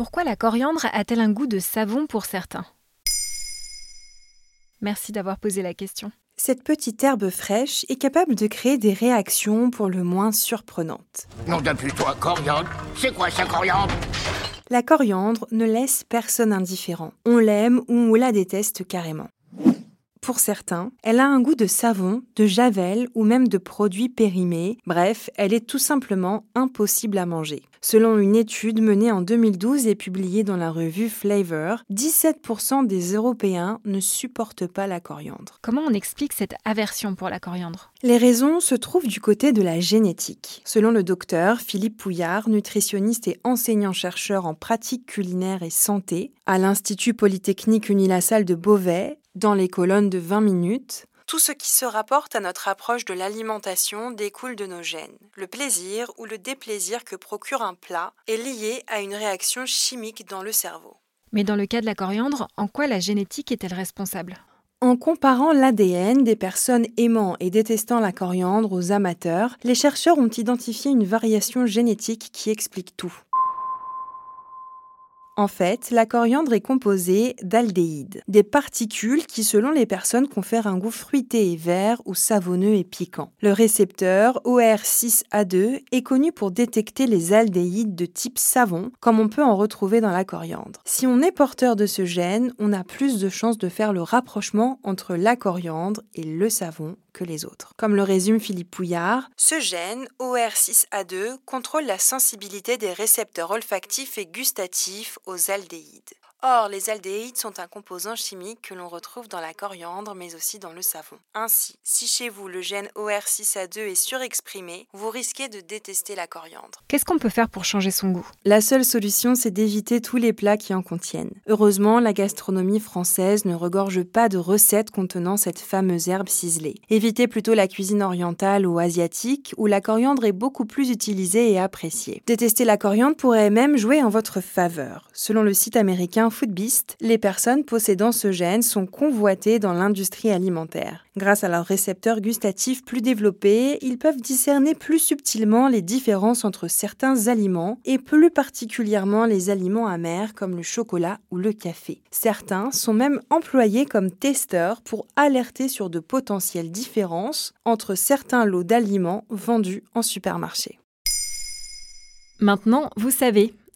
Pourquoi la coriandre a-t-elle un goût de savon pour certains? Merci d'avoir posé la question. Cette petite herbe fraîche est capable de créer des réactions pour le moins surprenantes. Non depuis toi, coriandre C'est quoi ça, coriandre? La coriandre ne laisse personne indifférent. On l'aime ou on la déteste carrément. Pour certains, elle a un goût de savon, de javel ou même de produits périmés. Bref, elle est tout simplement impossible à manger. Selon une étude menée en 2012 et publiée dans la revue Flavor, 17% des Européens ne supportent pas la coriandre. Comment on explique cette aversion pour la coriandre? Les raisons se trouvent du côté de la génétique. Selon le docteur Philippe Pouillard, nutritionniste et enseignant-chercheur en pratique culinaire et santé à l'Institut Polytechnique Unilassal de Beauvais, dans les colonnes de 20 minutes, tout ce qui se rapporte à notre approche de l'alimentation découle de nos gènes. Le plaisir ou le déplaisir que procure un plat est lié à une réaction chimique dans le cerveau. Mais dans le cas de la coriandre, en quoi la génétique est-elle responsable? En comparant l'ADN des personnes aimant et détestant la coriandre aux amateurs, les chercheurs ont identifié une variation génétique qui explique tout. En fait, la coriandre est composée d'aldéhydes, des particules qui, selon les personnes, confèrent un goût fruité et vert ou savonneux et piquant. Le récepteur OR6A2 est connu pour détecter les aldéhydes de type savon, comme on peut en retrouver dans la coriandre. Si on est porteur de ce gène, on a plus de chances de faire le rapprochement entre la coriandre et le savon que les autres. Comme le résume Philippe Pouillard, ce gène, OR6A2, contrôle la sensibilité des récepteurs olfactifs et gustatifs aux aldéhydes. Or, les aldéhydes sont un composant chimique que l'on retrouve dans la coriandre mais aussi dans le savon. Ainsi, si chez vous le gène OR6A2 est surexprimé, vous risquez de détester la coriandre. Qu'est-ce qu'on peut faire pour changer son goût? La seule solution, c'est d'éviter tous les plats qui en contiennent. Heureusement, la gastronomie française ne regorge pas de recettes contenant cette fameuse herbe ciselée. Évitez plutôt la cuisine orientale ou asiatique, où la coriandre est beaucoup plus utilisée et appréciée. Détester la coriandre pourrait même jouer en votre faveur. Selon le site américain Les personnes possédant ce gène sont convoitées dans l'industrie alimentaire. Grâce à leurs récepteurs gustatifs plus développés, ils peuvent discerner plus subtilement les différences entre certains aliments et plus particulièrement les aliments amers comme le chocolat ou le café. Certains sont même employés comme testeurs pour alerter sur de potentielles différences entre certains lots d'aliments vendus en supermarché. Maintenant, vous savez,